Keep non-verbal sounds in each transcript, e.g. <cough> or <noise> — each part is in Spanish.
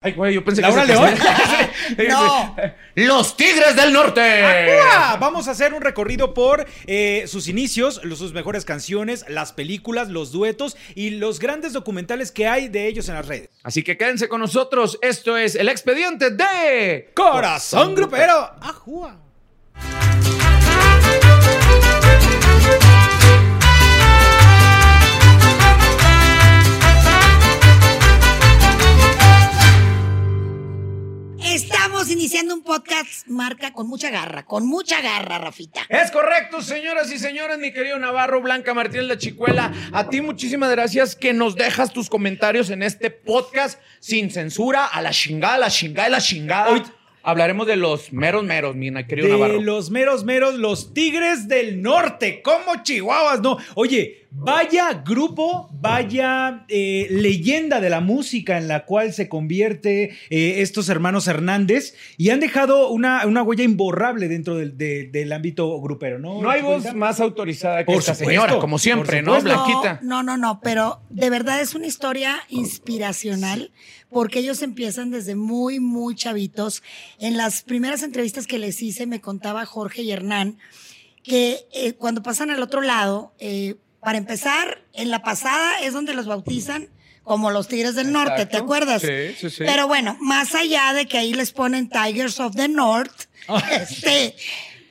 Ay, güey, yo pensé ¿Laura que León? <laughs> no. Los Tigres del Norte. ¡Ajúa! Vamos a hacer un recorrido por eh, sus inicios, los- sus mejores canciones, las películas, los duetos y los grandes documentales que hay de ellos en las redes. Así que quédense con nosotros. Esto es el expediente de Corazón Grupero. ¡Ajúa! Estamos iniciando un podcast marca con mucha garra, con mucha garra, Rafita. Es correcto, señoras y señores, mi querido Navarro, Blanca Martínez La Chicuela. A ti muchísimas gracias que nos dejas tus comentarios en este podcast sin censura, a la chingada, a la chingada, a la chingada. Hoy hablaremos de los meros meros, mi querido De Navarro. los meros meros, los Tigres del Norte, como Chihuahuas, no. Oye, vaya grupo, vaya eh, leyenda de la música en la cual se convierte eh, estos hermanos Hernández y han dejado una, una huella imborrable dentro del, de- del ámbito grupero, ¿no? No hay voz más autorizada que Por esta supuesto, señora, como siempre, ¿no. Blanquita? No, no, no, pero de verdad es una historia inspiracional porque ellos empiezan desde muy, muy chavitos. En las primeras entrevistas que les hice me contaba Jorge y Hernán que eh, cuando pasan al otro lado, eh, para empezar, en la pasada es donde los bautizan como los Tigres del Norte, ¿te acuerdas? Sí, sí, sí. Pero bueno, más allá de que ahí les ponen Tigers of the North, este,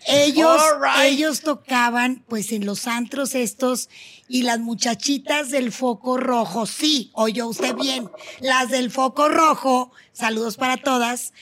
ellos, All right. ellos tocaban pues en los antros estos y las muchachitas del foco rojo, sí, oyó usted bien, las del foco rojo, saludos para todas,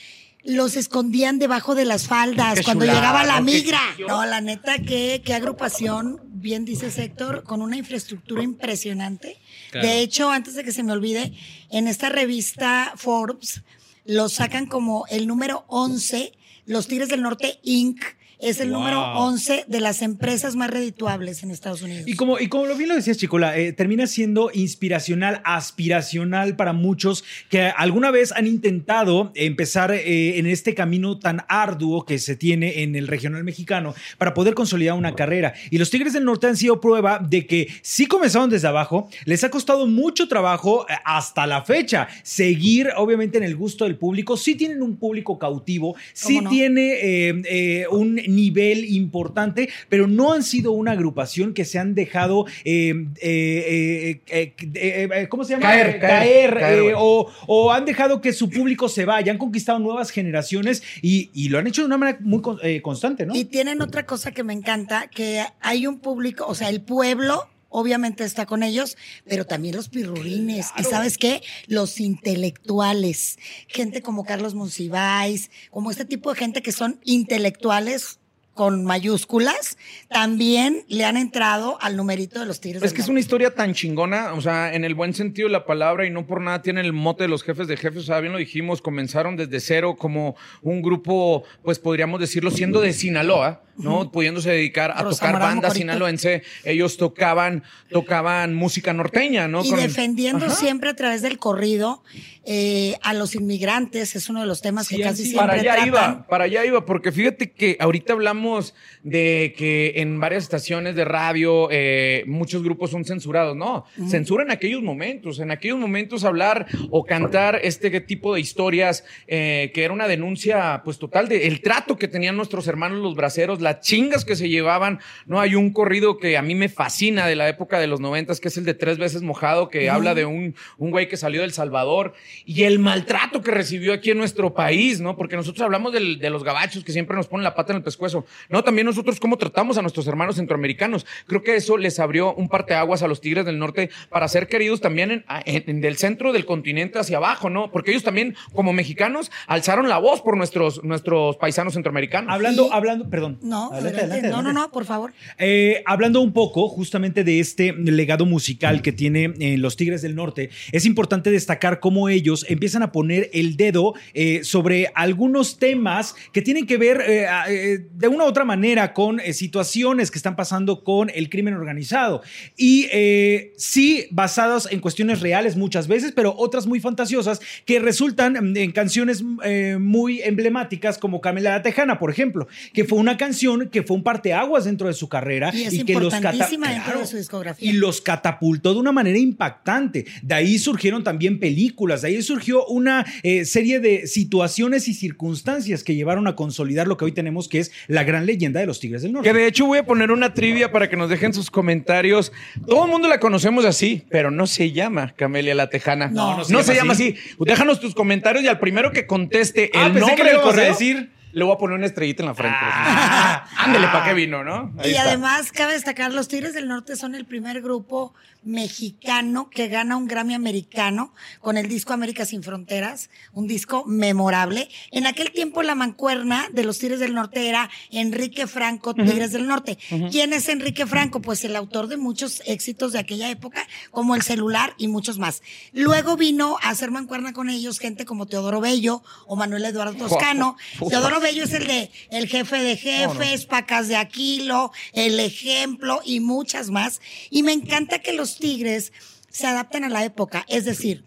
los escondían debajo de las faldas cuando chulada, llegaba la migra. No, la neta, qué, qué agrupación, bien dice Héctor, con una infraestructura impresionante. Claro. De hecho, antes de que se me olvide, en esta revista Forbes los sacan como el número 11, los Tigres del Norte Inc. Es el Wow. número 11 de las empresas más redituables en Estados Unidos. Y como, y como lo bien lo decías, Chicola, eh, termina siendo inspiracional, aspiracional para muchos que alguna vez han intentado empezar eh, en este camino tan arduo que se tiene en el regional mexicano para poder consolidar una carrera. Y los Tigres del Norte han sido prueba de que sí comenzaron desde abajo, les ha costado mucho trabajo eh, hasta la fecha seguir, obviamente, en el gusto del público. Sí tienen un público cautivo, sí ¿Cómo no? tiene eh, un nivel importante, pero no han sido una agrupación que se han dejado, eh, eh, eh, eh, eh, eh, ¿cómo se llama? Caer, caer, caer, caer, eh, güey. o, o han dejado que su público se vaya, han conquistado nuevas generaciones y, y lo han hecho de una manera muy con- eh, constante, ¿no? Y tienen otra cosa que me encanta, que hay un público, o sea, el pueblo obviamente está con ellos, pero también los pirurines. ¿Y sabes qué? Los intelectuales. Gente como Carlos Monsiváis, como este tipo de gente que son intelectuales con mayúsculas, también le han entrado al numerito de los tigres. Es que es una historia tan chingona, o sea, en el buen sentido de la palabra y no por nada tienen el mote de los jefes de jefes, o sea, bien lo dijimos, comenzaron desde cero como un grupo, pues podríamos decirlo, siendo de Sinaloa, ¿no? Pudiéndose dedicar a Rosa tocar Morán banda Mocorito. sinaloense, ellos tocaban, tocaban música norteña, ¿no? Y Con- defendiendo Ajá. siempre a través del corrido eh, a los inmigrantes, es uno de los temas que casi sí, siempre Para allá tratan. iba, para allá iba, porque fíjate que ahorita hablamos de que en varias estaciones de radio eh, muchos grupos son censurados. No, censura en aquellos momentos, en aquellos momentos hablar o cantar este tipo de historias eh, que era una denuncia pues total de el trato que tenían nuestros hermanos los braceros, las chingas que se llevaban. No, hay un corrido que a mí me fascina de la época de los noventas, que es el de Tres veces mojado, que habla de un, un güey que salió del Salvador y el maltrato que recibió aquí en nuestro país, ¿no? Porque nosotros hablamos del- de los gabachos que siempre nos ponen la pata en el pescuezo. No, también nosotros cómo tratamos a nuestros hermanos centroamericanos. Creo que eso les abrió un parteaguas a los Tigres del Norte para ser queridos también en, en- en del centro del continente hacia abajo, ¿no? Porque ellos también, como mexicanos, alzaron la voz por nuestros, nuestros paisanos centroamericanos. Hablando, Y- hablando, perdón. No, Adelante, adelante. adelante, no, no, no, por favor. Eh, hablando un poco justamente de este legado musical que tiene eh, los Tigres del Norte, es importante destacar cómo ellos empiezan a poner el dedo eh, sobre algunos temas que tienen que ver eh, a- eh, de una u otra manera con eh, situaciones que están pasando con el crimen organizado. Y eh, sí, basadas en cuestiones reales muchas veces, pero otras muy fantasiosas que resultan en canciones eh, muy emblemáticas como Camila la Tejana, por ejemplo, que fue una canción que fue un parteaguas dentro de su carrera Y es que los Claro. de su discografía. y los catapultó de una manera impactante. De ahí surgieron también películas, de ahí surgió una eh, serie de situaciones y circunstancias que llevaron a consolidar lo que hoy tenemos, que es la gran leyenda de los Tigres del Norte. Que de hecho voy a poner una trivia para que nos dejen sus comentarios. Todo el mundo la conocemos así, pero no se llama Camelia la Tejana. No, no se no llama se llama así. así. Déjanos tus comentarios y al primero que conteste Ah, el pensé nombre que le del ibas a correo, decir. Le voy a poner una estrellita en la frente. Ah. Ándele, ¿para qué vino, no? Ahí Y está. además, cabe destacar, los Tigres del Norte son el primer grupo mexicano que gana un Grammy americano con el disco América sin Fronteras, un disco memorable. En aquel tiempo la mancuerna de los Tigres del Norte era Enrique Franco, Tigres del Norte. ¿Quién es Enrique Franco? Pues el autor de muchos éxitos de aquella época, como El Celular y muchos más. Luego vino a hacer mancuerna con ellos gente como Teodoro Bello o Manuel Eduardo Toscano. Teodoro Bello es el de El Jefe de Jefes, Pacas de Aquilo, El Ejemplo y muchas más. Y me encanta que los Tigres se adapten a la época. Es decir,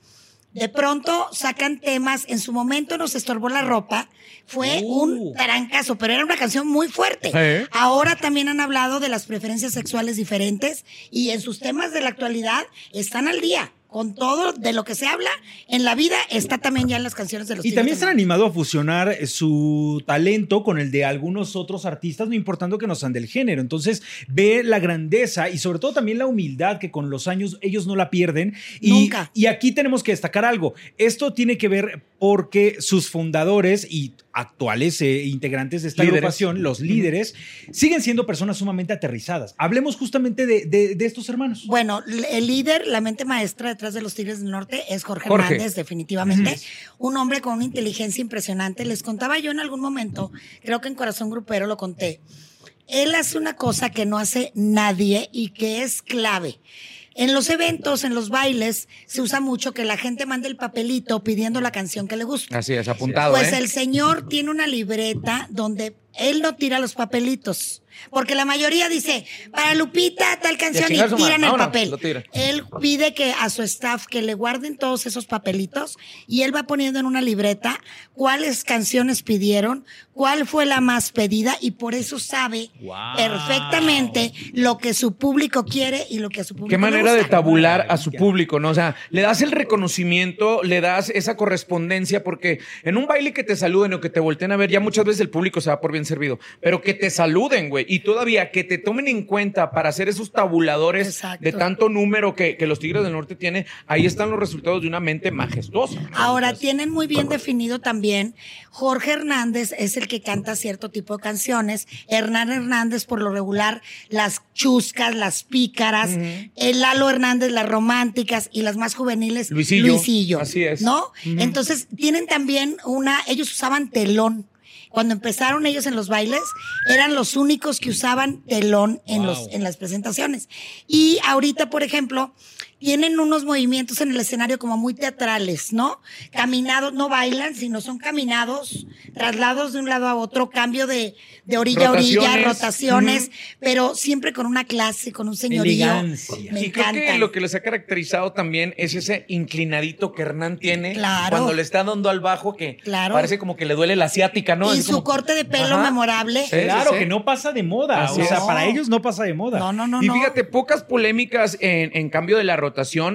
de pronto sacan temas, en su momento nos estorbó la ropa, fue Uh. un tarancazo, pero era una canción muy fuerte. Ahora también han hablado de las preferencias sexuales diferentes y en sus temas de la actualidad están al día. Con todo de lo que se habla en la vida está también ya en las canciones de los Y también se han animado a fusionar eh, su talento con el de algunos otros artistas, no importando que no sean del género. Entonces, ve la grandeza y sobre todo también la humildad que con los años ellos no la pierden. Y, Nunca. y aquí tenemos que destacar algo. Esto tiene que ver porque sus fundadores y actuales eh, integrantes de esta Líderes. agrupación, los líderes, siguen siendo personas sumamente aterrizadas. Hablemos justamente de, de- de estos hermanos. Bueno, el líder, la mente maestra detrás de los Tigres del Norte es Jorge, Jorge. Hernández, definitivamente. Un hombre con una inteligencia impresionante. Les contaba yo en algún momento, creo que en Corazón Grupero lo conté. Él hace una cosa que no hace nadie y que es clave. En los eventos, en los bailes, se usa mucho que la gente mande el papelito pidiendo la canción que le gusta. Así es, apuntado, Pues ¿eh? el señor tiene una libreta donde él no tira los papelitos. Porque la mayoría dice, para Lupita tal canción y tiran el papel. tira. Él pide que a su staff que le guarden todos esos papelitos y él va poniendo en una libreta cuáles canciones pidieron, cuál fue la más pedida y por eso sabe Wow. perfectamente lo que su público quiere y lo que a su público Qué manera de tabular a su público, ¿no? O sea, le das el reconocimiento, le das esa correspondencia, porque en un baile que te saluden o que te volteen a ver, ya muchas veces el público se va por bien servido, pero que te saluden, güey, y todavía que te tomen en cuenta para hacer esos tabuladores Exacto. de tanto número que, que los Tigres del Norte tienen, ahí están los resultados de una mente majestuosa. Ahora, tienen muy bien definido también, Jorge Hernández es el que canta cierto tipo de canciones, Hernán Hernández por lo regular, las chuscas, las pícaras, el Lalo Hernández, las románticas y las más juveniles, Luisillo. Luisillo. Así es. ¿No? Entonces, tienen también una, ellos usaban telón. Cuando empezaron ellos en los bailes, eran los únicos que usaban telón en, los, en las presentaciones. Y ahorita, por ejemplo, tienen unos movimientos en el escenario como muy teatrales, ¿no? Caminados, no bailan, sino son caminados, traslados de un lado a otro, cambio de, de orilla a orilla, Rotaciones. pero siempre con una clase, con un señorío. Elegancia. Me y creo que lo que les ha caracterizado también es ese inclinadito que Hernán tiene Claro. cuando le está dando al bajo que Claro. parece como que le duele la asiática, ¿no? y Es su como- corte de pelo Ajá. memorable. Sí, claro, sí, sí. que no pasa de moda. Así o sea, es. para ellos no pasa de moda. No, no, no, y no. fíjate, pocas polémicas en, en cambio de la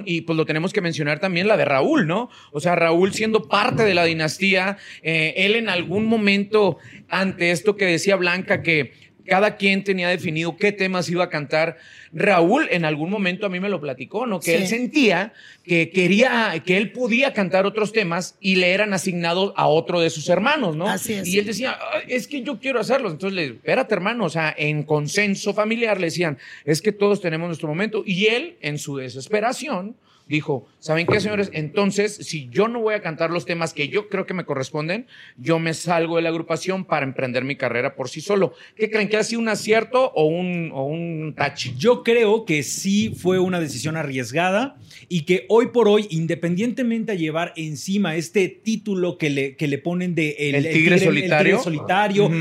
y pues lo tenemos que mencionar también la de Raúl, ¿no? O sea, Raúl siendo parte de la dinastía, eh, él en algún momento, ante esto que decía Blanca, que cada quien tenía definido qué temas iba a cantar. Raúl en algún momento a mí me lo platicó, ¿no? Que Sí. él sentía que quería, que él podía cantar otros temas y le eran asignados a otro de sus hermanos, ¿no? Así es. Y él decía, "Ay, es que yo quiero hacerlos. Entonces le, espérate hermano, o sea, en consenso familiar le decían, es que todos tenemos nuestro momento. Y él, en su desesperación, dijo, ¿saben qué, señores? Entonces, si yo no voy a cantar los temas que yo creo que me corresponden, yo me salgo de la agrupación para emprender mi carrera por sí solo. ¿Qué creen que ha sido un acierto o un, o un tache? Yo creo que sí fue una decisión arriesgada y que hoy por hoy, independientemente a llevar encima este título que le, que le ponen de El tigre solitario.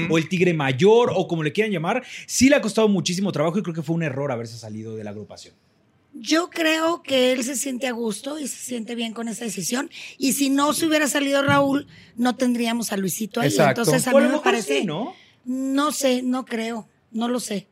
o el tigre mayor o como le quieran llamar, sí le ha costado muchísimo trabajo y creo que fue un error haberse salido de la agrupación. Yo creo que él se siente a gusto y se siente bien con esa decisión. Y si no se hubiera salido Raúl, no tendríamos a Luisito ahí. Exacto. Entonces a mí me parece. sí, ¿no? No sé, no creo, no lo sé.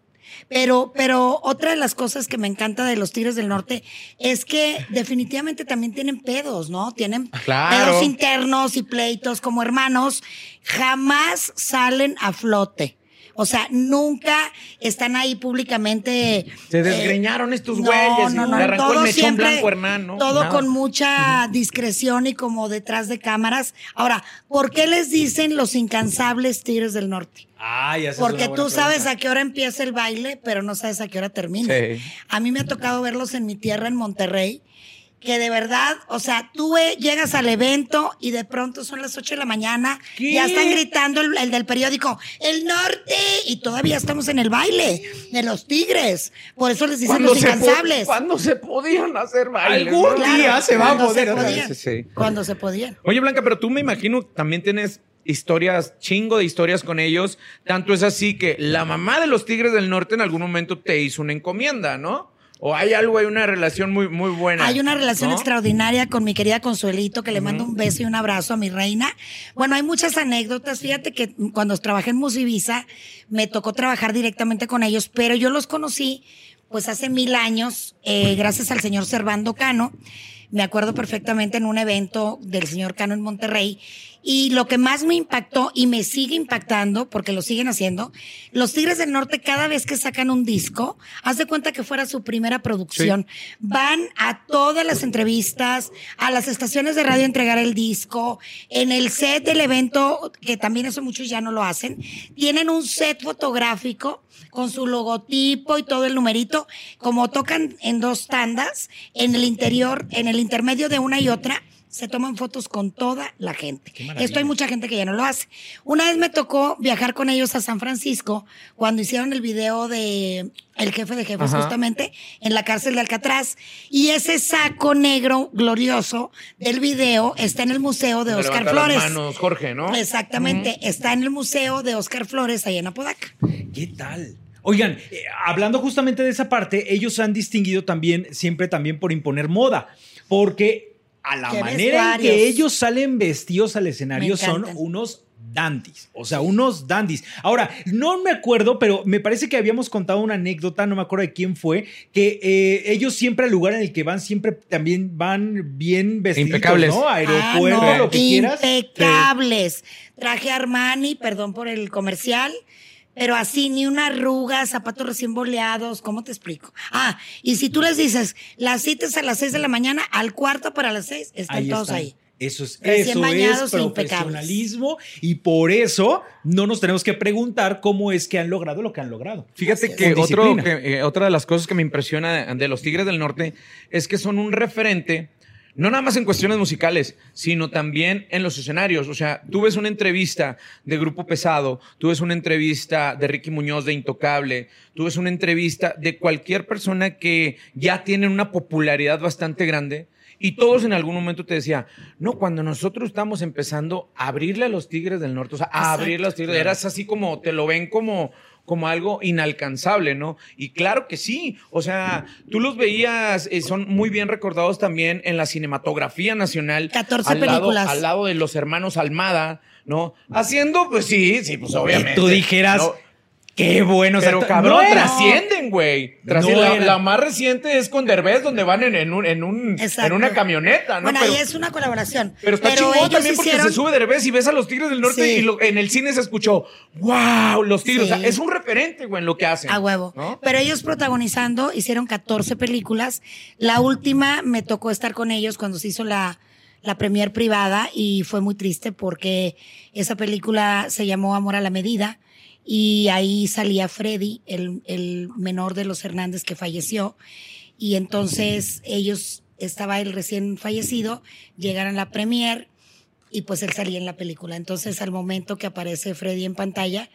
Pero, pero otra de las cosas que me encanta de los Tigres del Norte es que definitivamente también tienen pedos, ¿no? Tienen Claro. pedos internos y pleitos como hermanos. Jamás salen a flote. O sea, nunca están ahí públicamente. Se eh, desgreñaron estos no, güeyes. no, no, le arrancó todo el mechón siempre- blanco, Hernán, ¿no? Todo Nada. con mucha discreción y como detrás de cámaras. Ahora, ¿por qué les dicen los incansables Tigres del Norte? Ah, ya Porque tú sabes a qué hora empieza el baile, pero no sabes a qué hora termina. Sí. A mí me ha tocado verlos en mi tierra, en Monterrey, que de verdad, o sea, tú eh, llegas al evento y de pronto son las 8 de la mañana, ¿Qué? ya están gritando el, el del periódico, el norte, y todavía estamos en el baile de los tigres. Por eso les dicen los incansables. cuando se podían hacer bailes. Algún ¿no? día Claro, se va a poder. se podían. sí. Cuando se podían. Oye, Blanca, pero tú me imagino también tienes historias, chingo de historias con ellos. Tanto es así que la mamá de los Tigres del Norte en algún momento te hizo una encomienda, ¿no? O hay algo, hay una relación muy, muy buena. Hay una relación ¿no? extraordinaria con mi querida Consuelito, que le mando un beso y un abrazo a mi reina. Bueno, hay muchas anécdotas. Fíjate que cuando trabajé en Musivisa, me tocó trabajar directamente con ellos, pero yo los conocí pues hace mil años, eh, gracias al señor Servando Cano. Me acuerdo perfectamente en un evento del señor Cano en Monterrey. Y lo que más me impactó y me sigue impactando, porque lo siguen haciendo, los Tigres del Norte cada vez que sacan un disco, haz de cuenta que fuera su primera producción. Van a todas las entrevistas, a las estaciones de radio a entregar el disco, en el set del evento, que también eso muchos ya no lo hacen, tienen un set fotográfico con su logotipo y todo el numerito, como tocan en dos tandas, en el interior, en el intermedio de una y otra, se toman fotos con toda la gente. Esto hay mucha gente que ya no lo hace. Una vez me tocó viajar con ellos a San Francisco cuando hicieron el video de El jefe de jefes, Ajá. justamente, en la cárcel de Alcatraz. Y ese saco negro glorioso del video está en el museo de Oscar levanta las Flores. manos, Jorge, ¿no? Exactamente, está en el museo de Oscar Flores, allá en Apodaca. ¿Qué tal? Oigan, eh, hablando justamente de esa parte, ellos han distinguido también, siempre también por imponer moda, porque a la manera en que ellos salen vestidos al escenario son unos dandies, o sea, unos dandies. Ahora, no me acuerdo, pero me parece que habíamos contado una anécdota, no me acuerdo de quién fue, que eh, ellos siempre al lugar en el que van, siempre también van bien vestidos, Impecables. ¿no? Aeropuerto, Ah, no, lo que quieras. Impecables. Traje Armani, perdón por el comercial, pero así ni una arruga, zapatos recién boleados, ¿cómo te explico? Ah, y si tú les dices, las citas a las seis de la mañana, al cuarto para las seis, están Ahí todos ahí. Eso es, Recién eso bañados es e impecables. profesionalismo y por eso no nos tenemos que preguntar cómo es que han logrado lo que han logrado. Fíjate que, otro, eh, otra de las cosas que me impresiona de, de los Tigres del Norte es que son un referente, no nada más en cuestiones musicales, sino también en los escenarios. O sea, tú ves una entrevista de Grupo Pesado, tú ves una entrevista de Ricky Muñoz de Intocable, tú ves una entrevista de cualquier persona que ya tiene una popularidad bastante grande. Y todos en algún momento te decía, no, cuando nosotros estamos empezando a abrirle a los Tigres del Norte, o sea, a Exacto. abrirle a los Tigres, eras así como, te lo ven como, como algo inalcanzable, ¿no? Y claro que sí, o sea, tú los veías, eh, son muy bien recordados también en la cinematografía nacional. 14 al lado- películas. al lado de los hermanos Almada, ¿no? Haciendo, pues sí, sí, pues obviamente. tú dijeras, ¿no? Qué bueno. Pero cabrón, no trascienden, güey. Trascienden. No la, más reciente es con Derbez, donde van en, en un, en, un, en una camioneta, ¿no? Bueno, pero, ahí es una colaboración. pero está chingón ellos también porque se sube Derbez y ves a los Tigres del Norte Sí. y lo- en el cine se escuchó, wow, los Tigres. Sí. O sea, es un referente, güey, en lo que hacen. A huevo. ¿no? Pero ellos protagonizando hicieron 14 películas. La última me tocó estar con ellos cuando se hizo la, la premier privada y fue muy triste porque esa película se llamó Amor a la Medida y ahí salía Freddy, el, el menor de los Hernández que falleció. Y entonces ellos, estaba el recién fallecido, llegaron a la premier y pues él salía en la película. Entonces, al momento que aparece Freddy en pantalla,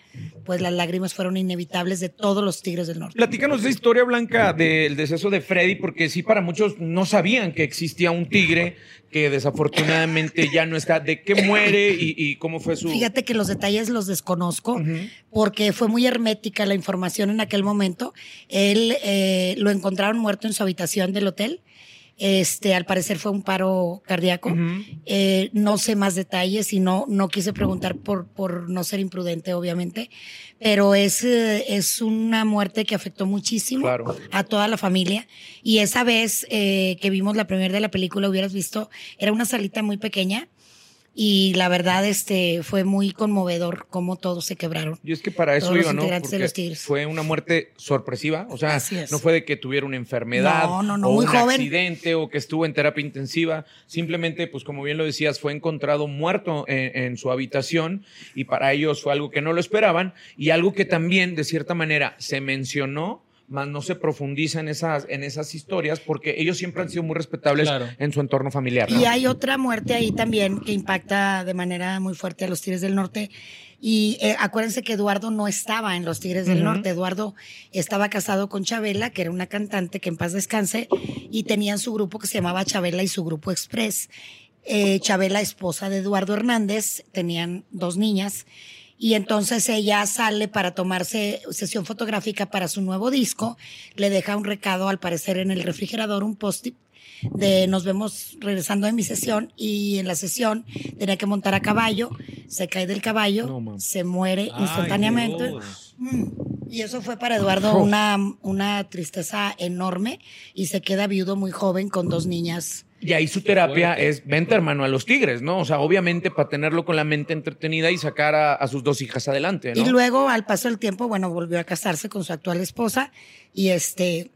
pues las lágrimas fueron inevitables de todos los Tigres del Norte. Platícanos esa historia blanca del deceso de Freddy, porque sí, para muchos no sabían que existía un tigre que desafortunadamente ya no está. ¿De qué muere y, y cómo fue su...? Fíjate que los detalles los desconozco porque fue muy hermética la información en aquel momento. Él eh, lo encontraron muerto en su habitación del hotel. Este, al parecer fue un paro cardíaco. Eh, no sé más detalles y no, no quise preguntar por, por no ser imprudente, obviamente. Pero es, eh, es una muerte que afectó muchísimo Claro. a toda la familia. Y esa vez eh, que vimos la primera de la película, hubieras visto, era una salita muy pequeña. Y la verdad, este, fue muy conmovedor cómo todos se quebraron. Y es que para eso iba, ¿no? Porque fue una muerte sorpresiva. O sea, no fue de que tuviera una enfermedad No, no, no, o muy un joven. accidente o que estuvo en terapia intensiva. Simplemente, pues como bien lo decías, fue encontrado muerto en, en su habitación y para ellos fue algo que no lo esperaban y algo que también, de cierta manera, se mencionó más no se profundiza en esas, en esas historias porque ellos siempre han sido muy respetables Claro. en su entorno familiar. ¿no? Y hay otra muerte ahí también que impacta de manera muy fuerte a los Tigres del Norte. Y eh, acuérdense que Eduardo no estaba en los Tigres del Ujú. Norte. Eduardo estaba casado con Chabela, que era una cantante que en paz descanse, y tenían su grupo que se llamaba Chabela y su grupo Express. Eh, Chabela, esposa de Eduardo Hernández, tenían dos niñas. Y entonces ella sale para tomarse sesión fotográfica para su nuevo disco. Le deja un recado, al parecer, en el refrigerador, un post-it de nos vemos regresando de mi sesión y en la sesión tenía que montar a caballo, se cae del caballo, No, se muere Ay, instantáneamente. Mm. Y eso fue para Eduardo una, una tristeza enorme y se queda viudo muy joven con dos niñas. Y ahí su terapia es, vente hermano a los tigres, ¿no? O sea, obviamente para tenerlo con la mente entretenida y sacar a, a sus dos hijas adelante, ¿no? Y luego, al paso del tiempo, bueno, volvió a casarse con su actual esposa y este,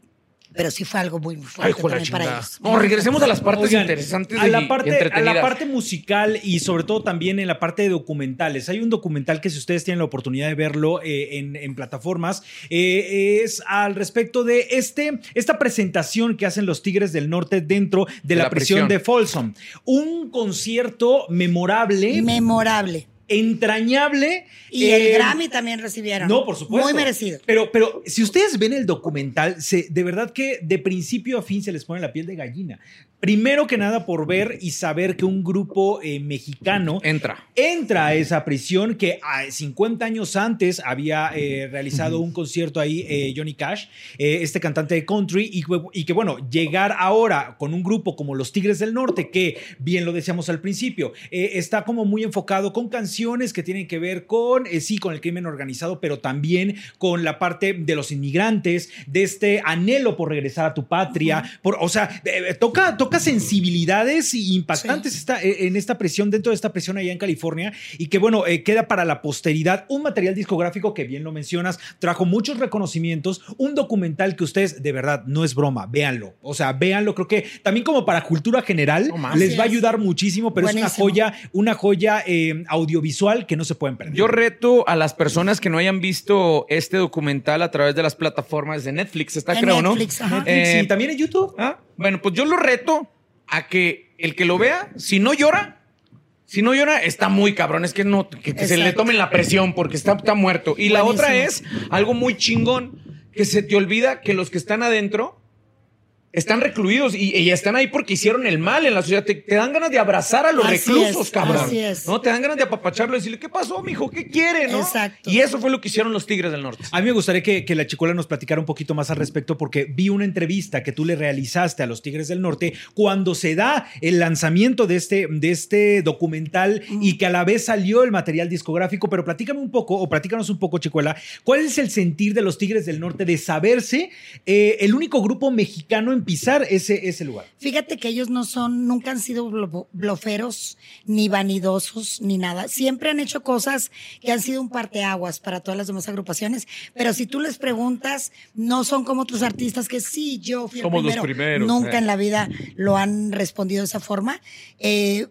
pero sí fue algo muy fuerte Ay, también para ellos. No, regresemos a las partes Oigan, interesantes a la y parte, a la parte musical y sobre todo también en la parte de documentales. Hay un documental que si ustedes tienen la oportunidad de verlo eh, en, en plataformas, eh, es al respecto de este, esta presentación que hacen los Tigres del Norte dentro de, la, la prisión, prisión. de Folsom. Un concierto memorable, Memorable. Entrañable. Y eh, el Grammy también recibieron. No, por supuesto. Muy merecido. Pero, pero si ustedes ven el documental, se, de verdad que de principio a fin se les pone la piel de gallina. Primero que nada por ver y saber que un grupo eh, mexicano Entra. entra a esa prisión que a 50 años antes había eh, realizado un concierto ahí eh, Johnny Cash, este cantante de country, y, que- y que bueno, llegar ahora con un grupo como los Tigres del Norte, que bien lo decíamos al principio, está como muy enfocado con canciones que tienen que ver con, sí, con el crimen organizado, pero también con la parte de los inmigrantes, de este anhelo por regresar a tu patria, por, o sea, eh, toca, toca sensibilidades impactantes Sí. esta- eh, en esta presión, dentro de esta presión allá en California, y que bueno, eh, queda para la posteridad un material discográfico que bien lo mencionas, trajo muchos reconocimientos, un documental que ustedes, de verdad, no es broma, véanlo, o sea, véanlo, creo que también como para cultura general No les va a es. ayudar muchísimo, pero es una joya, una joya eh, audiovisual que no se pueden perder. Yo reto a las personas que no hayan visto este documental a través de las plataformas de Netflix, está En creo, Netflix, ajá. ¿no? Eh, sí, también en YouTube. ¿ah? Bueno, pues yo lo reto a que el que lo vea, si no llora, si no llora, está muy cabrón. Es que no, que, que se le tomen la presión porque está, está muerto. Y la otra es algo muy chingón, que se te olvida que los que están adentro están recluidos y, y están ahí porque hicieron el mal en la sociedad. Te, te dan ganas de abrazar a los Así reclusos, es, cabrón. así es. ¿No? Te dan ganas de apapacharlo y decirle, ¿qué pasó, mijo? ¿Qué quiere? ¿no? Exacto. Y eso fue lo que hicieron los Tigres del Norte. A mí me gustaría que, que la chicuela nos platicara un poquito más al respecto porque vi una entrevista que tú le realizaste a los Tigres del Norte cuando se da el lanzamiento de este, de este documental y que a la vez salió el material discográfico, pero platícame un poco o platícanos un poco, chicuela, ¿cuál es el sentir de los Tigres del Norte de saberse eh, el único grupo mexicano en pisar ese, ese lugar? Fíjate que ellos no son, nunca han sido blo- bloferos, ni vanidosos, ni nada. Siempre han hecho cosas que han sido un parteaguas para todas las demás agrupaciones. Pero si tú les preguntas, no son como otros artistas que sí, yo fui el Somos los primero. primeros, Nunca eh. en la vida lo han respondido de esa forma. Eh,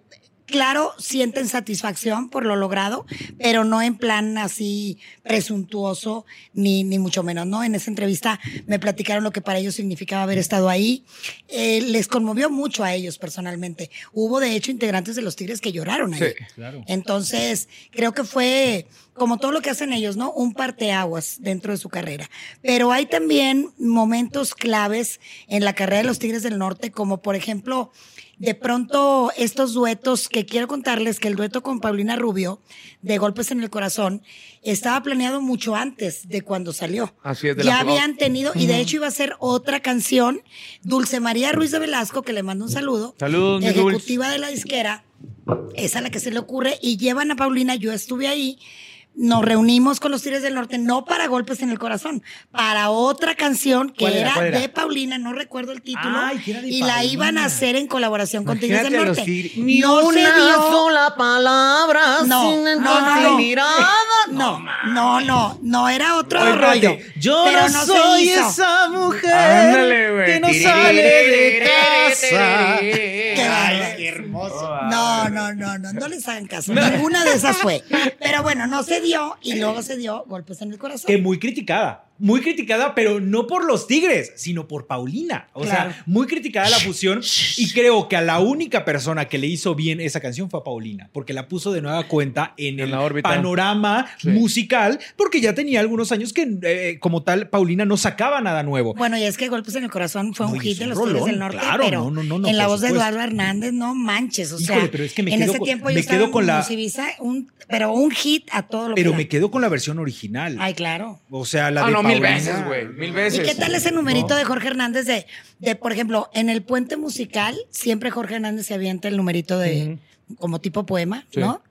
Claro, sienten satisfacción por lo logrado, pero no en plan así presuntuoso, ni, ni mucho menos, ¿no? En esa entrevista me platicaron lo que para ellos significaba haber estado ahí. Eh, les conmovió mucho a ellos personalmente. Hubo, de hecho, integrantes de los Tigres que lloraron ahí. Sí, claro. Entonces, creo que fue como todo lo que hacen ellos, ¿no? Un parteaguas dentro de su carrera. Pero hay también momentos claves en la carrera de los Tigres del Norte, como por ejemplo, de pronto estos duetos que quiero contarles que el dueto con Paulina Rubio de Golpes en el Corazón estaba planeado mucho antes de cuando salió. Así es, de ya la habían tenido, y de hecho iba a ser otra canción, Dulce María Ruiz de Velasco, que le mando un saludo. Saludos, Ejecutiva de la disquera. Esa es la que se le ocurre. Y llevan a Paulina, yo estuve ahí. Nos reunimos con los Tigres del Norte, no para golpes en el corazón, para otra canción que ¿Cuál era? era, ¿Cuál era? de Paulina, no recuerdo el título, Ay, y la iban a hacer en colaboración con Tigres del Imagínate a los Norte. Tigres. Ni no se una dio- sola palabra no, sin no, entonces no, no. mirada. No, no, no, no, era otro Oye, rollo. Yo pero no, se soy hizo. esa mujer Ándale, que no sale de casa. Qué hermoso. No, no, no, no, no les hagan caso. Ninguna de esas fue. Pero bueno, no dio y luego se dio golpes en el corazón. Que muy criticada. Muy criticada, pero no por los Tigres, sino por Paulina. O Claro. sea, muy criticada la fusión. Y creo que a la única persona que le hizo bien esa canción fue a Paulina, porque la puso de nueva cuenta en, En el la órbita. panorama Sí. musical, porque ya tenía algunos años que, eh, como tal, Paulina no sacaba nada nuevo. Bueno, y es que Golpes en el Corazón fue un No, hit de los Tigres rolón, del Norte, claro, pero no, no, no, no, en la voz de. Eduardo Hernández, no manches, o sea, Híjole, pero es que me en quedo ese con- tiempo me yo quedo estaba con la- un, pero un hit a todo lo pero que me da. quedo con la versión original. Ay, claro. O sea, la Ah, de no, mil veces, güey. Mil ¿Y veces. qué tal ese numerito de Jorge Hernández de, de, por ejemplo, en el puente musical, siempre Jorge Hernández se avienta el numerito de, como tipo poema, Sí. ¿no?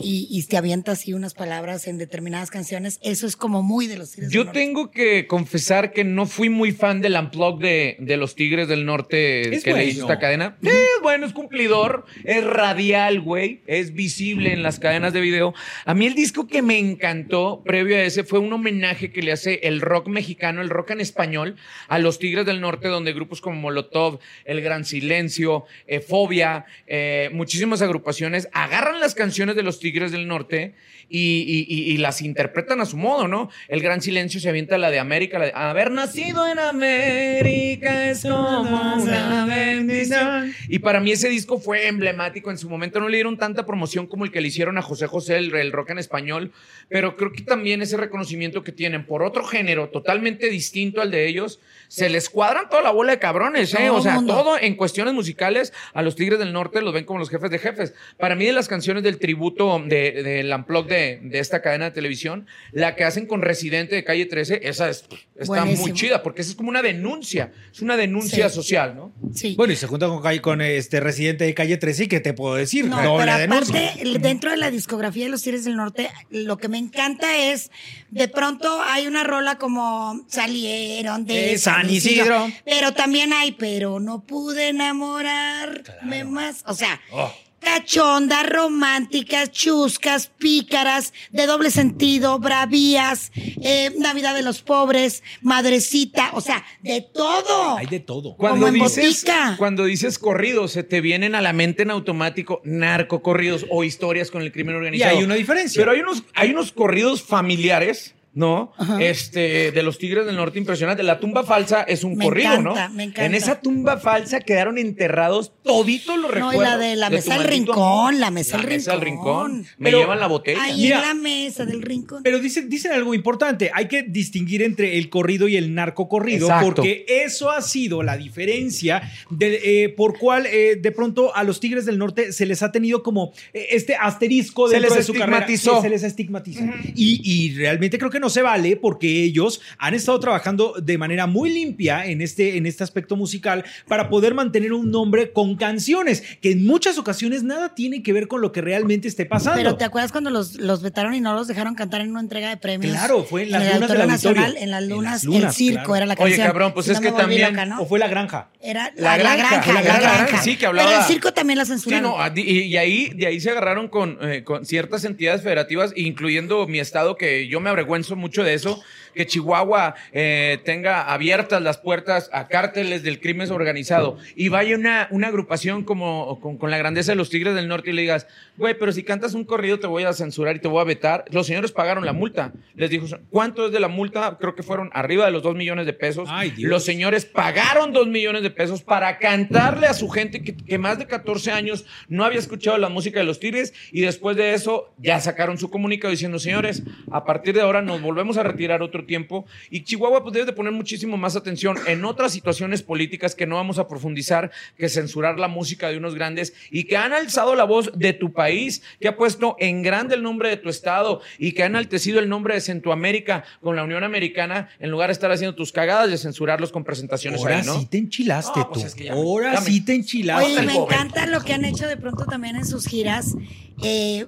Y, y te avienta así unas palabras en determinadas canciones. Eso es como muy de los Tigres del Yo Norte. tengo que confesar que no fui muy fan del unplug de, de los Tigres del Norte Es que le hizo esta cadena. Sí, es bueno, es cumplidor, es radial, güey, es visible en las cadenas de video. A mí el disco que me encantó previo a ese fue un homenaje que le hace el rock mexicano, el rock en español, a los Tigres del Norte, donde grupos como Molotov, El Gran Silencio, eh, Fobia, eh, muchísimas agrupaciones agarran las canciones de los Tigres del Norte y, las interpretan a su modo, ¿no? El Gran Silencio se avienta la de América, la de haber nacido en América es como una bendición. Y para mí ese disco fue emblemático. En su momento no le dieron tanta promoción como el que le hicieron a José José, el rock en español, pero creo que también ese reconocimiento que tienen por otro género totalmente distinto al de ellos, se les cuadran toda la bola de cabrones, ¿eh? Todo O sea, mundo. todo en cuestiones musicales, a los Tigres del Norte los ven como los jefes de jefes. Para mí, de las canciones del tributo de- del unplug de, de esta cadena de televisión, la que hacen con Residente de Calle 13, esa es- está Buenísimo. muy chida, porque esa es como una denuncia, es una denuncia Sí. social, ¿no? Sí. Bueno, y se junta con, calle- con este residente de calle 13 y qué te puedo decir, No, doble pero denuncia. aparte, dentro de la discografía de los Tigres del Norte, lo que me encanta es, de pronto hay una rola como salieron de De San Isidro. pero también hay, pero no pude enamorarme más. O sea, Oh. cachondas, románticas, chuscas, pícaras, de doble sentido, bravías, eh, Navidad de los pobres, madrecita, o sea, de todo. Hay de todo. Cuando Como en dices, cuando dices corridos, se te vienen a la mente en automático narcocorridos o historias con el crimen Y organizado. hay una diferencia. Pero hay unos, hay unos corridos familiares, ¿no? Ajá. Este, de los Tigres del Norte impresionante. La tumba falsa es un Me corrido, encanta, ¿no? me encanta. En esa tumba falsa quedaron enterrados toditos los No, recuerdos. y la de la mesa del rincón, amor. la mesa del mesa del rincón. rincón. Me Pero- llevan la botella. Ahí Mira. en la mesa del rincón. Pero dicen, dicen algo importante, hay que distinguir entre el corrido y el narcocorrido, Exacto. porque eso ha sido la diferencia de, eh, por cual eh, de pronto a los Tigres del Norte se les ha tenido como eh, este asterisco Se les de su carrera. estigmatizó. Sí, se les estigmatiza. y, y realmente creo que no se vale porque ellos han estado trabajando de manera muy limpia en este, en este aspecto musical para poder mantener un nombre con canciones que en muchas ocasiones nada tiene que ver con lo que realmente esté pasando. Pero ¿te acuerdas cuando los, los vetaron y no los dejaron cantar en una entrega de premios? Claro, fue en las el lunas del. Nacional, en las En lunas, las lunas, el circo claro. era la Oye, canción. cabrón, pues Si es no que también- loca, ¿no? ¿O fue la granja? Era La la, la granja, granja, la la granja, granja. sí, que hablaba- Pero el circo también la Sí, censuraron. no, y, y ahí, de ahí se agarraron con, eh, con ciertas entidades federativas, incluyendo mi estado, que yo me avergüenzo mucho de eso, que Chihuahua eh, tenga abiertas las puertas a cárteles del crimen organizado y vaya una, una agrupación como con, con la grandeza de los Tigres del Norte y le digas, güey, pero si cantas un corrido te voy a censurar y te voy a vetar. Los señores pagaron la multa. Les dijo, ¿cuánto es de la multa? Creo que fueron arriba de los dos millones de pesos. Ay, Dios. Los señores pagaron dos millones de pesos para cantarle a su gente que, que más de 14 años no había escuchado la música de los Tigres y después de eso ya sacaron su comunicado diciendo, señores, a partir de ahora no nos volvemos a retirar otro tiempo y Chihuahua pues, debe de poner muchísimo más atención en otras situaciones políticas que no vamos a profundizar, que censurar la música de unos grandes y que han alzado la voz de tu país, que ha puesto en grande el nombre de tu estado y que han enaltecido el nombre de Centroamérica con la Unión Americana en lugar de estar haciendo tus cagadas de censurarlos con presentaciones Ahora ahí, ¿no? sí te enchilaste No, pues tú. es que ya- Ahora me- sí te enchilaste. Oye, me encanta lo que han hecho de pronto también en sus giras. Eh,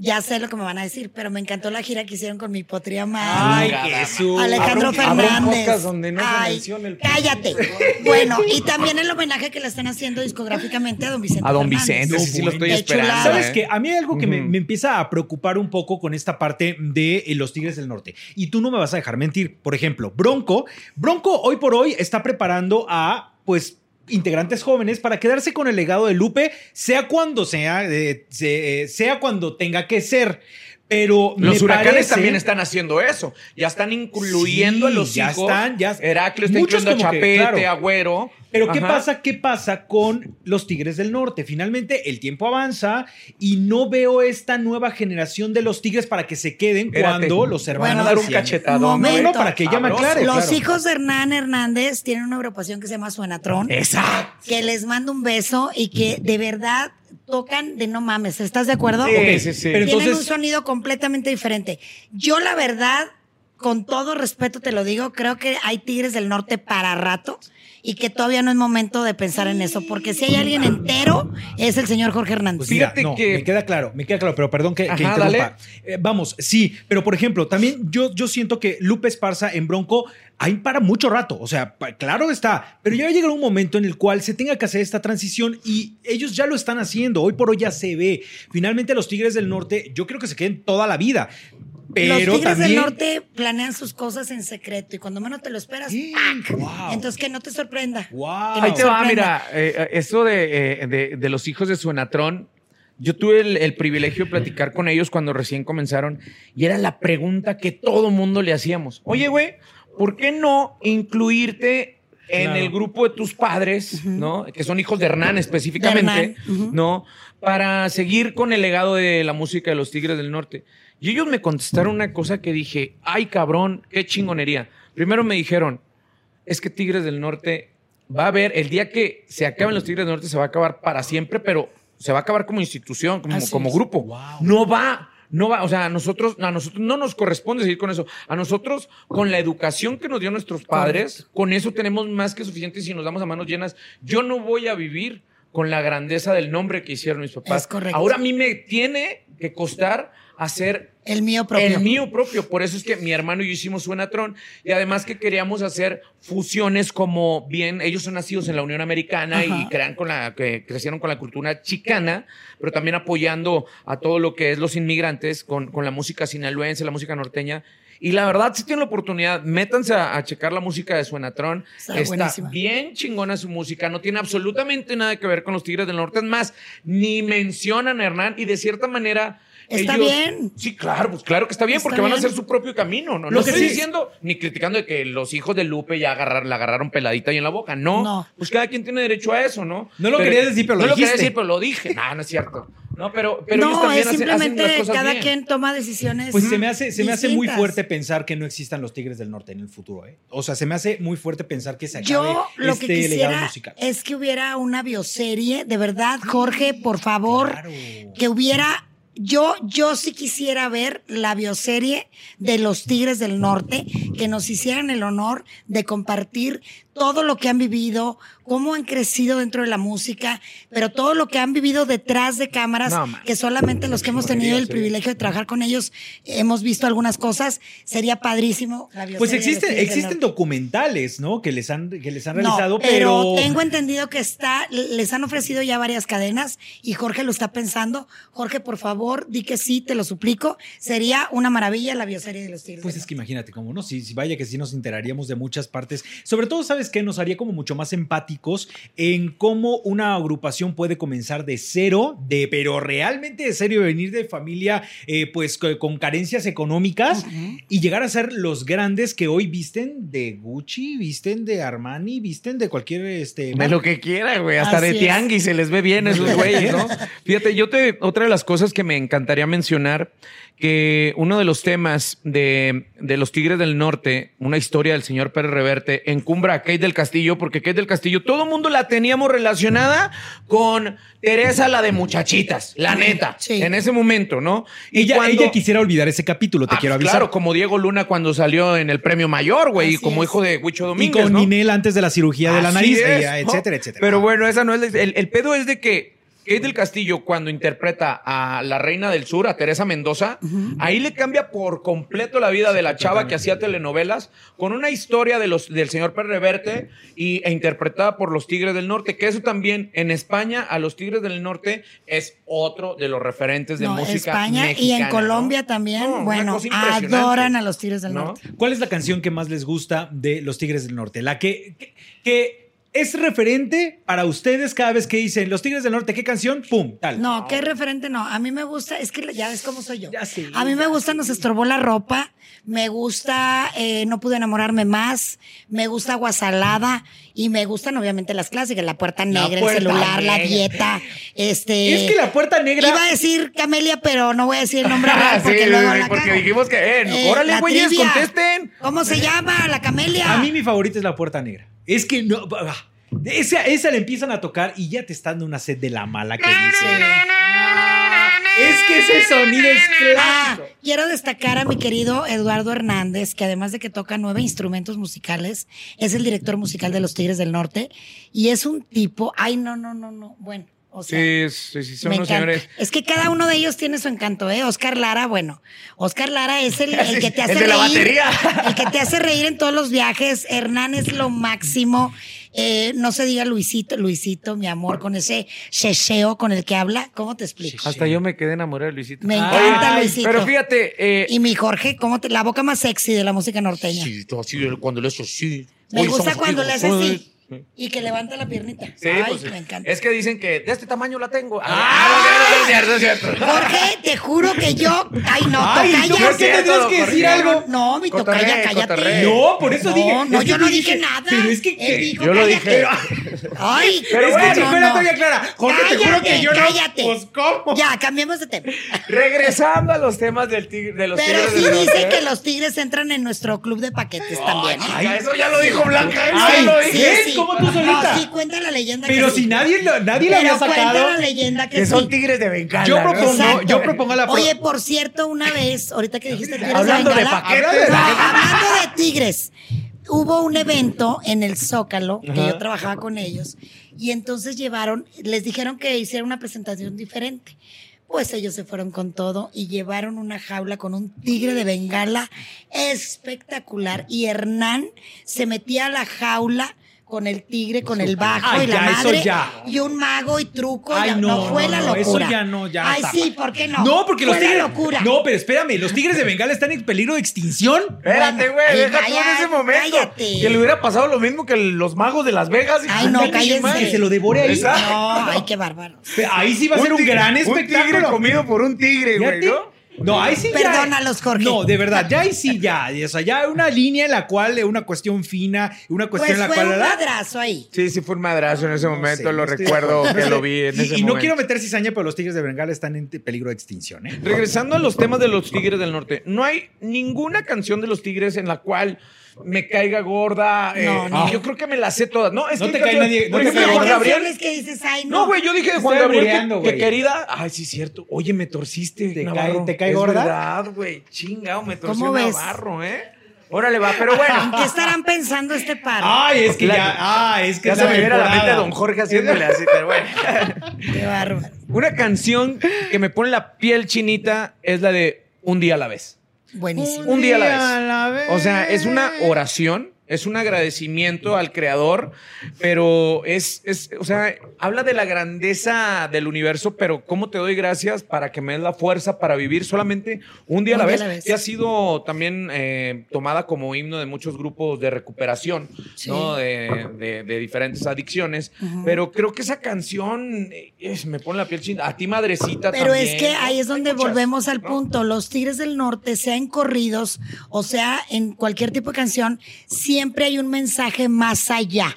ya sé lo que me van a decir, pero me encantó la gira que hicieron con mi potría Ay, madre. Jesús. Alejandro Fernández. donde no se Ay, mencione el- cállate. Bueno, y también el homenaje que le están haciendo discográficamente a don Vicente. A don Fernández. Vicente, sí, sí lo estoy esperando. chulada. ¿Sabes ¿eh? qué? A mí hay algo que me empieza a preocupar un poco con esta parte de eh, los Tigres del Norte. Y tú no me vas a dejar mentir. Por ejemplo, Bronco. Bronco hoy por hoy está preparando a, pues, integrantes jóvenes para quedarse con el legado de Lupe, sea cuando sea, eh, eh, sea cuando tenga que ser. Pero Los me huracanes parece- también están haciendo eso. Ya están incluyendo a Sí, los ya hijos. están, ya- Heraclio está Muchos incluyendo a como que, Chapete, claro. Agüero. Pero ¿qué Ajá. pasa? ¿Qué pasa con los Tigres del Norte? Finalmente el tiempo avanza y no veo esta nueva generación de los Tigres para que se queden Espérate. cuando los hermanos Bueno, dar un cachetadón. No, no, para que ella me aclare. Los claro. hijos de Hernán Hernández tienen una agrupación que se llama Suenatrón. Exacto. Que les mando un beso y que de verdad tocan de no mames. ¿Estás de acuerdo? Sí, Ok, sí, sí. Pero Tienen entonces, un sonido completamente diferente. Yo, la verdad, con todo respeto te lo digo, creo que hay Tigres del Norte para rato y que todavía no es momento de pensar en eso, porque si hay alguien entero, es el señor Jorge Hernández. Pues mira, Fíjate no, que- me queda claro, me queda claro, pero perdón que, interrumpa. dale. Eh, vamos, sí, pero por ejemplo, también yo, yo siento que Lupe Esparza en Bronco hay para mucho rato, o sea, claro está, pero ya va a llegar un momento en el cual se tenga que hacer esta transición y ellos ya lo están haciendo, hoy por hoy ya se ve. Finalmente los Tigres del Norte, yo creo que se queden toda la vida, pero Los Tigres también... del Norte planean sus cosas en secreto y cuando menos te lo esperas, Sí, entonces que no te sorprenda. Wow. Que no Ahí te va, mira, eh, eh, eso de, eh, de- de los hijos de Suenatrón. Yo tuve el, el privilegio de platicar con ellos cuando recién comenzaron y era la pregunta que todo mundo le hacíamos. Oye, güey, ¿por qué no incluirte en Claro. el grupo de tus padres, ¿no? Que son hijos de Hernán específicamente, De Hernán, ujú. ¿no? Para seguir con el legado de la música de los Tigres del Norte. Y ellos me contestaron una cosa que dije, ay cabrón, qué chingonería. Primero me dijeron, es que Tigres del Norte va a haber, el día que se acaben los Tigres del Norte se va a acabar para siempre, pero se va a acabar como institución, como, Así como es. grupo. Wow. No va, no va, o sea, a nosotros, a nosotros no nos corresponde seguir con eso. A nosotros, con la educación que nos dio nuestros padres, con eso tenemos más que suficiente si nos damos a manos llenas. Yo no voy a vivir con la grandeza del nombre que hicieron mis papás. Es correcto. Ahora a mí me tiene que costar hacer El mío propio. el mío propio. Por eso es que mi hermano y yo hicimos Suenatrón. Y además que queríamos hacer fusiones como bien, ellos son nacidos en la Unión Americana y crean con la, que crecieron con la cultura chicana, pero también apoyando a todo lo que es los inmigrantes con, con la música sinaloense, la música norteña. Y la verdad, si tienen la oportunidad, métanse a, a checar la música de Suenatrón. Está Está buenísima. bien chingona su música, no tiene absolutamente nada que ver con los Tigres del Norte. Es más, ni mencionan a Hernán y de cierta manera. Está ellos- bien. Sí, claro, pues claro que está bien, Está porque van a hacer su propio camino. No, Lo no que estoy sí- diciendo ni criticando de que los hijos de Lupe ya agarrar, la agarraron peladita ahí en la boca. No, No. Pues cada quien tiene derecho a eso, ¿no? No lo querías decir, pero lo no lo quería decir, pero lo dije. No, no es cierto. No, pero, pero ellos no, también es hacen- hacen, simplemente las cosas cada bien. quien toma decisiones. Pues se me hace, se me hace muy fuerte pensar que no existan los Tigres del Norte en el futuro, ¿eh? O sea, se me hace muy fuerte pensar que se acabe Yo lo este que legado quisiera musical. es que hubiera una bioserie, de verdad, Jorge, por favor, Claro. que hubiera. Yo, yo sí quisiera ver la bioserie de los Tigres del Norte, que nos hicieran el honor de compartir todo lo que han vivido, cómo han crecido dentro de la música, pero todo lo que han vivido detrás de cámaras, No, que solamente los que hemos tenido el privilegio de trabajar con ellos hemos visto algunas cosas, sería padrísimo la. Pues existen, existen documentales, ¿no? Que les han, que les han No, realizado, pero, pero. tengo entendido que está, les han ofrecido ya varias cadenas y Jorge lo está pensando. Jorge, por favor, di que sí, te lo suplico. Sería una maravilla la bioserie de los Tigres. Pues es que imagínate cómo, ¿no? Si, si vaya que sí nos enteraríamos de muchas partes. Sobre todo, ¿sabes ¿sabes qué? Nos haría como mucho más empáticos en cómo una agrupación puede comenzar de cero, de, pero realmente de serio, venir de familia eh, pues co- con carencias económicas y llegar a ser los grandes que hoy visten de Gucci, visten de Armani, visten de cualquier este De lo que quiera, güey. Hasta Así de es. tianguis se les ve bien esos <laughs> güeyes, ¿no? Fíjate, yo te. Otra de las cosas que me encantaría mencionar, que uno de los temas de, de los Tigres del Norte, una historia del señor Pérez Reverte, encumbra a Kate del Castillo, porque Kate del Castillo, todo el mundo la teníamos relacionada con Teresa, la de muchachitas, la neta, Sí. en ese momento, ¿no? Y ella, cuando- ella quisiera olvidar ese capítulo, te Ah, quiero avisar. Claro, como Diego Luna cuando salió en el premio mayor, güey, y como es. hijo de Huicho y Domínguez, con ¿no? Ninel antes de la cirugía de la nariz, es, ella, ¿no? etcétera, etcétera. Pero bueno, esa no es la- el, el pedo es de que Kate del Castillo, cuando interpreta a la reina del sur, a Teresa Mendoza, ahí le cambia por completo la vida de la chava que hacía telenovelas con una historia de los, del señor Pérez Reverte y, e interpretada por los Tigres del Norte, que eso también en España, a los Tigres del Norte es otro de los referentes de No, música. España y en Colombia ¿no? también, No, bueno, adoran a los Tigres del ¿No? Norte. ¿Cuál es la canción que más les gusta de Los Tigres del Norte? La que, que, que es referente para ustedes cada vez que dicen Los Tigres del Norte, ¿qué canción? ¡Pum! Tal. No, qué referente no. A mí me gusta, es que ya ves cómo soy yo. Ya sé, a mí me gusta Nos estorbó la ropa, me gusta eh, No pude enamorarme más, me gusta Guasalada y me gustan obviamente las clásicas, La Puerta La Negra, Puerta El Celular, La Negra. Dieta, este... Es que la puerta negra. Iba a decir Camelia, pero no voy a decir el nombre real <laughs> porque Sí, luego la porque cago. dijimos que, eh, Eh, órale, la güeyes, contesten. ¿Cómo se llama? La Camelia. A mí mi favorita es la puerta negra. Es que no. ah, Esa, esa le empiezan a tocar y ya te está dando una sed de la mala que dice. Es que ese sonido es Ah, clásico. quiero destacar a mi querido Eduardo Hernández, que además de que toca nueve instrumentos musicales, es el director musical de los Tigres del Norte y es un tipo, ay, no, no, no, no, bueno, o sea, Sí, sí, sí, son me unos encanta. señores. Es que cada uno de ellos tiene su encanto, ¿eh? Oscar Lara, bueno, Oscar Lara es el, el que te <laughs> El hace de la reír. batería. El que te hace reír en todos los viajes. Hernán es lo máximo. Eh, no se diga Luisito, Luisito, mi amor, con ese checheo con el que habla. ¿Cómo te explico? Hasta yo me quedé enamorado de Luisito. Me Ay, encanta Luisito. Pero fíjate, eh, Y mi Jorge, ¿cómo te, la boca más sexy de la música norteña. sí, todo así, cuando le hace así. Me Hoy gusta cuando le amigos, hace hoy- así y que levanta la piernita. Sí, Ay, pues, me encanta. Es que dicen que de este tamaño la tengo. Ah, no, no, es cierto, es cierto. Jorge, te juro que yo. Ay, no, Ay, tocaya. ¿tú por qué tendrías que decir algo? No, mi tocaya, cállate. cotorree. No, por eso No, dije. no, yo no dije dije- nada. Pero es que. Él que- dijo, Yo lo dije. Ay, <laughs> Pero es bueno, que espera, no. clara. Jorge, te juro que yo no. cállate. Pues, ¿cómo? Ya, cambiemos de tema. <laughs> Regresando a los temas del tigre, de los Pero tigres sí del dicen norte. que los tigres entran en nuestro club de paquetes también. ¿eh? Ay, eso ya lo dijo Blanca. Eso Ay, ya lo sí. dije. ¿Ves? ¿Cómo tú solita? No, sí, cuenta la leyenda. Pero que si sí. nadie, lo- nadie Pero había sacado. cuenta la leyenda que, Que sí. son tigres de bengala. Yo ¿no? propongo, Exacto. yo propongo la Oye, por cierto, una vez, ahorita que dijiste tigres Hablando de de Bengala, paquetes. no, hablando de tigres, hubo un evento en el Zócalo que Ajá. yo trabajaba con ellos y entonces llevaron, les dijeron que hicieran una presentación diferente. Pues ellos se fueron con todo y llevaron una jaula con un tigre de Bengala espectacular y Hernán se metía a la jaula con el tigre, con el bajo Ay, y la ya, eso madre ya. y un mago y truco. Ay, no, fue no, la no, locura. eso ya no, ya Ay, está sí. ¿por qué no? No, porque los Fue la tigres. locura. No, pero espérame, los tigres de Bengala están en peligro de extinción. Espérate, güey, ay, deja tú en ese momento. cállate. Que le hubiera pasado lo mismo que los magos de Las Vegas. y Ay, que no, más. Que se lo devore ahí. Exacto. No, ay, qué bárbaro. Ahí sí va a ser un tigre- gran Un tigre espectáculo. comido por un tigre, güey. ¿no? No, ahí sí ya. Perdónalos, Jorge. No, de verdad, ya ahí sí ya. O sea, ya una línea en la cual, una cuestión fina, una Pues cuestión en la fue cual. un ¿verdad? madrazo ahí. Sí, sí fue un madrazo en ese No momento, sé, lo estoy recuerdo que lo vi en y, ese y momento. no quiero meter cizaña, pero los tigres de Bengala están en peligro de extinción, ¿eh? Regresando a los temas de los Tigres del Norte, no hay ninguna canción de los Tigres en la cual me caiga gorda. eh, No, no. Yo creo que me las sé todas. No, es No que te cae nadie- no por te ejemplo, cae Juan gorda. Gabriel. que dices, ay, no. No, güey, yo dije de Juan Gabriel que- que, querida. Ay, sí, es cierto. Oye, me torciste. ¿Te Navarro. cae- te cae Es gorda? verdad, güey. Chingado, me torció. Navarro, ¿eh? Órale, va, pero ¿En bueno. qué estarán pensando este par? Ay, es que La- ya. Ah, es que ya es se la me viene a la mente temporada. Don Jorge haciéndole así, pero bueno. <laughs> Qué bárbaro. Una canción que me pone la piel chinita es la de Un día a la vez. Buenísimo. Un día a la vez. O sea, es una oración es un agradecimiento al creador, pero es, es, o sea, habla de la grandeza del universo, pero cómo te doy gracias para que me des la fuerza para vivir solamente un día a la Un día vez, a la vez. que ha sido también eh, tomada como himno de muchos grupos de recuperación, Sí. ¿no? De, de- de diferentes adicciones, pero creo que esa canción eh, es- me pone la piel chinda. A ti, madrecita, Pero también, es que ahí es donde muchas, volvemos al ¿no? punto. Los Tigres del Norte, sea en corridos o sea en cualquier tipo de canción, siempre hay un mensaje más allá.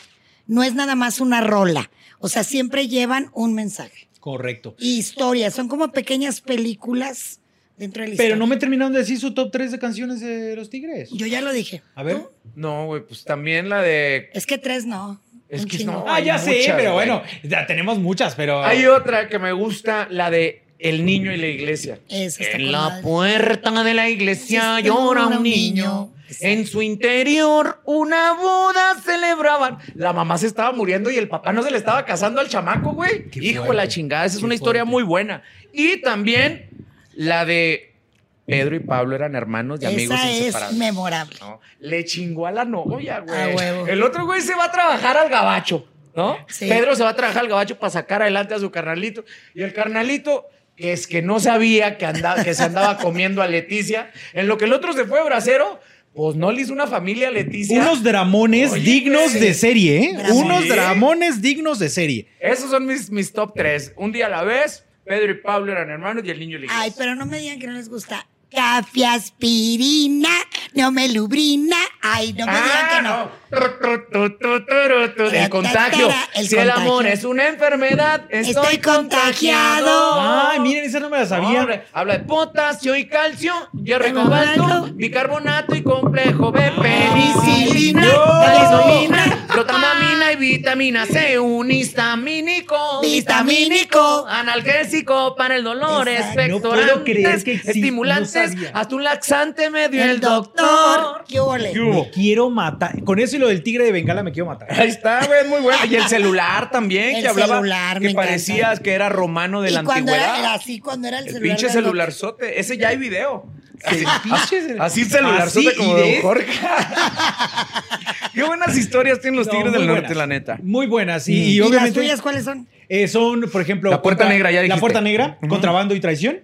No es nada más una rola. O sea, siempre llevan un mensaje. Correcto. Y historias, son como pequeñas películas dentro de la Pero historia. no me terminaron de decir su top 3 de canciones de los Tigres. Yo ya lo dije. A ver. ¿Tú? No, güey, pues también la de Es que tres no. Es Un que chingo. no. Ah, ya sé, muchas, pero güey. bueno, ya tenemos muchas, pero. Hay otra que me gusta, la de El niño y la iglesia. Esa está En la madre. puerta de la iglesia Sí, llora un un niño. niño. En su interior una boda celebraban. La mamá se estaba muriendo y el papá no se le estaba casando al chamaco, güey. Hijo de la chingada, esa es una historia muy buena. Y también la de Pedro y Pablo eran hermanos y amigos Esa es memorable. ¿no? Le chingó a la novia, güey. El otro güey se va a trabajar al gabacho, ¿no? Sí. Pedro se va a trabajar al gabacho para sacar adelante a su carnalito. Y el carnalito, que es que no sabía que, andaba, que se andaba comiendo a Leticia, en lo que el otro se fue bracero, pues no le hizo una familia a Leticia. Unos dramones Oye, dignos de serie, ¿eh? Dramones. Unos dramones dignos de serie. Esos son mis, mis top tres. Un día a la vez, Pedro y Pablo eran hermanos y el niño le Ay, pero no me digan que no les gusta. Café aspirina, no me lubrina. Ay, no me digan Ah, que no. El contagio. El si el amor es una enfermedad, estoy, Estoy contagiado. contagiado. Ay, miren, esa no me la sabía. Hombre, habla de potasio y calcio, hierro y Cobalto. bicarbonato y complejo B, Penicilina, penicilina, <laughs> vitamina C, un histamínico, Vitamínico. analgésico para el dolor, Exacto. No puedo expectorantes, creer que existe, estimulantes, no hasta un laxante me dio el, El doctor. ¿Qué ole? Me quiero matar. Con eso y lo del tigre de Bengala me quiero matar. Ahí está, güey, es muy bueno. Y el celular también, El que hablaba celular, que parecías que era romano de y la cuando era, antigüedad. era así, cuando era el, el celular. pinche celularzote, ese ya hay video. Así, así celularzote Así, como de Don Jorge. <laughs> Qué buenas historias tienen los No, Tigres del Norte, buenas. la neta. Muy buenas. Y, ¿Y, y obviamente. las tuyas cuáles son? eh, son, por ejemplo. La Puerta Negra, ya La puerta negra, contrabando y traición.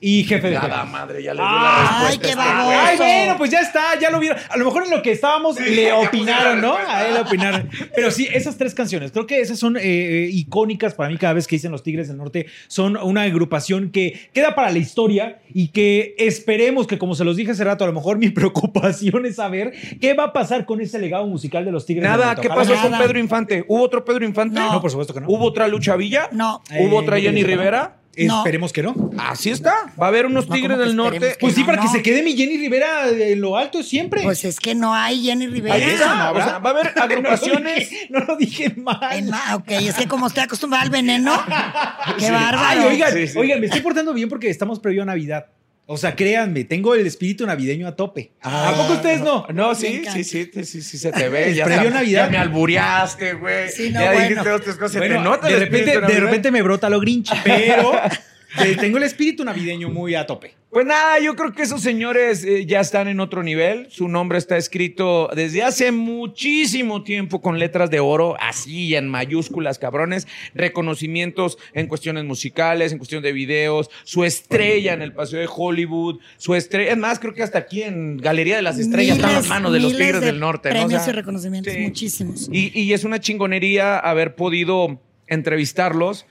Y jefe de Nada, jefe. madre, ya le dio Ay, la respuesta. qué. Ay, bueno, pues ya está, ya lo vieron. A lo mejor en lo que estábamos le opinaron, ¿no? A él le opinaron. Pero sí, esas tres canciones, creo que esas son eh, eh, icónicas para mí cada vez que dicen los Tigres del Norte. Son una agrupación que queda para la historia y que esperemos que, como se los dije hace rato, a lo mejor <laughs> mi preocupación es saber qué va a pasar con ese legado musical de los Tigres del Nada, Norte. ¿qué pasó con. Pedro Infante? ¿Hubo otro Pedro Infante? No. No, por supuesto que no. ¿Hubo otra Lucha Villa? No. ¿Hubo Eh, otra no, Jenny no. Rivera? No. Esperemos que no. Así está. Va a haber unos No, Tigres ¿cómo que del Norte. esperemos Pues sí, no, para que no. se quede mi Jenny Rivera en lo alto siempre. Pues es que no hay Jenny Rivera. Ahí está, ¿no o habrá? sea, va a haber <laughs> No lo agrupaciones. dije- No lo dije mal. Ay, ma- ok, es que como estoy acostumbrada al veneno, <laughs> qué Ay, bárbaro. oigan, Sí, sí. oigan, me estoy portando bien porque estamos previo a Navidad. O sea, créanme, tengo el espíritu navideño a tope. ¿A poco ustedes no? No, sí, sí, sí, sí, sí, sí, se te ve. Ya previo Navidad. Ya me albureaste, güey. Sí, no, ya bueno. dijiste otras cosas. se te Bueno, nota de repente, de repente me brota lo grinch, pero <laughs> tengo el espíritu navideño muy a tope. Pues nada, yo creo que esos señores eh, ya están en otro nivel. Su nombre está escrito desde hace muchísimo tiempo con letras de oro, así en mayúsculas, cabrones. Reconocimientos en cuestiones musicales, en cuestiones de videos, su estrella en el Paseo de Hollywood, su estrella. Es más, creo que hasta aquí en Galería de las Estrellas están las manos de los miles Tigres de del Norte. ¿no? O Premios sea, y reconocimientos, sí. muchísimos. Y, y es una chingonería haber podido entrevistarlos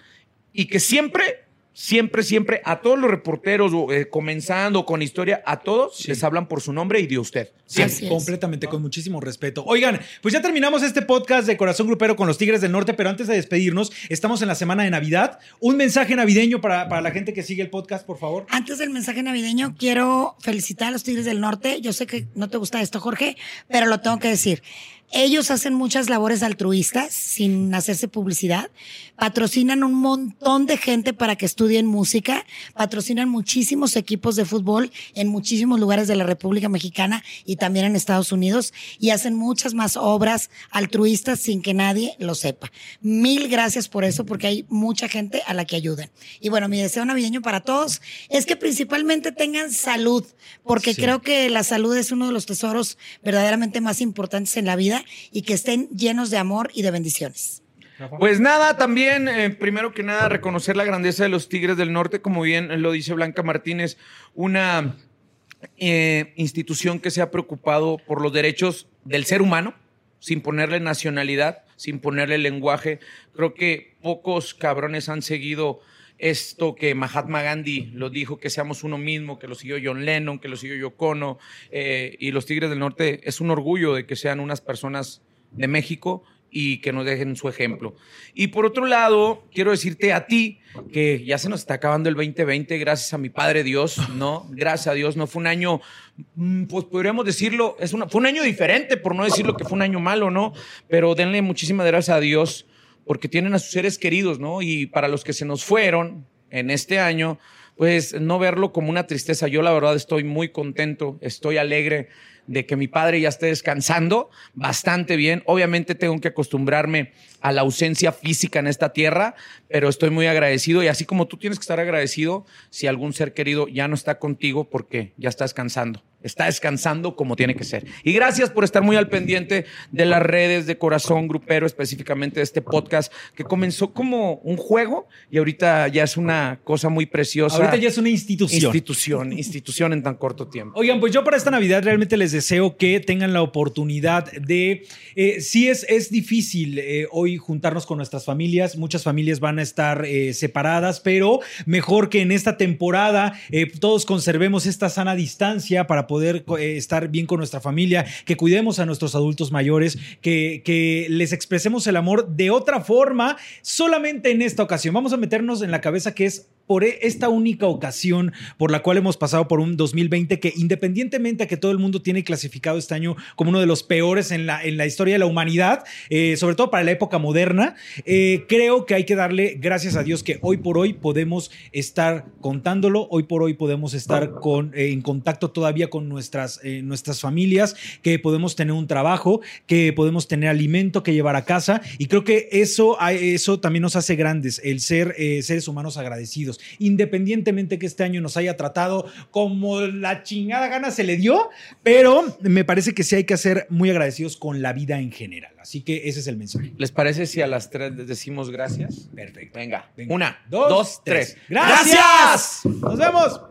y que siempre, siempre, siempre a todos los reporteros, eh, comenzando con historia, a todos les hablan por su nombre y de usted. Siempre. Así es. Completamente, con muchísimo respeto. Oigan, pues ya terminamos este podcast de Corazón Grupero con los Tigres del Norte, pero antes de despedirnos, estamos en la semana de Navidad. Un mensaje navideño para, para la gente que sigue el podcast, por favor. Antes del mensaje navideño, quiero felicitar a los Tigres del Norte. Yo sé que no te gusta esto, Jorge, pero lo tengo que decir. Ellos hacen muchas labores altruistas sin hacerse publicidad. Patrocinan un montón de gente para que estudien música. Patrocinan muchísimos equipos de fútbol en muchísimos lugares de la República Mexicana y también en Estados Unidos. Y hacen muchas más obras altruistas sin que nadie lo sepa. Mil gracias por eso, porque hay mucha gente a la que ayudan. Y bueno, mi deseo navideño para todos es que principalmente tengan salud, porque creo que la salud es uno de los tesoros verdaderamente más importantes en la vida y que estén llenos de amor y de bendiciones. Pues nada, también, eh, primero que nada, reconocer la grandeza de los Tigres del Norte, como bien lo dice Blanca Martínez, una eh, institución que se ha preocupado por los derechos del ser humano, sin ponerle nacionalidad, sin ponerle lenguaje. Creo que pocos cabrones han seguido esto que Mahatma Gandhi lo dijo, que seamos uno mismo, que lo siguió John Lennon, que lo siguió Yoko eh, y los Tigres del Norte, es un orgullo de que sean unas personas de México y que nos dejen su ejemplo. Y por otro lado, quiero decirte a ti que ya se nos está acabando el 2020, gracias a mi Padre Dios, ¿no? Gracias a Dios, no fue un año, mm, pues podríamos decirlo, es una, fue un año diferente, por no decirlo que fue un año malo, ¿no? Pero denle muchísimas gracias a Dios porque tienen a sus seres queridos, ¿no? Y para los que se nos fueron en este año, pues no verlo como una tristeza. Yo la verdad estoy muy contento, estoy alegre de que mi padre ya esté descansando bastante bien. Obviamente tengo que acostumbrarme a la ausencia física en esta tierra, pero estoy muy agradecido y así como tú tienes que estar agradecido si algún ser querido ya no está contigo porque ya está descansando está descansando como tiene que ser. Y gracias por estar muy al pendiente de las redes de Corazón Grupero, específicamente de este podcast que comenzó como un juego y ahorita ya es una cosa muy preciosa. Ahorita ya es una institución. Institución, institución en tan corto tiempo. Oigan, pues yo para esta Navidad realmente les deseo que tengan la oportunidad de, eh, sí es, es difícil eh, hoy juntarnos con nuestras familias, muchas familias van a estar eh, separadas, pero mejor que en esta temporada todos conservemos esta sana distancia para poder eh, estar bien con nuestra familia, que cuidemos a nuestros adultos mayores, que, que les expresemos el amor de otra forma, solamente en esta ocasión. Vamos a meternos en la cabeza que es por e, esta única ocasión por la cual hemos pasado por un 2020 que independientemente a que todo el mundo tiene clasificado este año como uno de los peores en la, en la historia de la humanidad, eh, sobre todo para la época moderna, eh, creo que hay que darle gracias a Dios que hoy por hoy podemos estar contándolo, hoy por hoy podemos estar eh, en contacto todavía con nuestras, nuestras familias, que podemos tener un trabajo, que podemos tener alimento que llevar a casa y creo que eso, eso también nos hace grandes, el ser seres humanos agradecidos independientemente que este año nos haya tratado como la chingada gana se le dio, pero me parece que sí hay que ser muy agradecidos con la vida en general. Así que ese es el mensaje. ¿Les parece si a las tres les decimos gracias? Perfecto. Venga, Venga. una, dos, tres. ¡Gracias! ¡Nos vemos!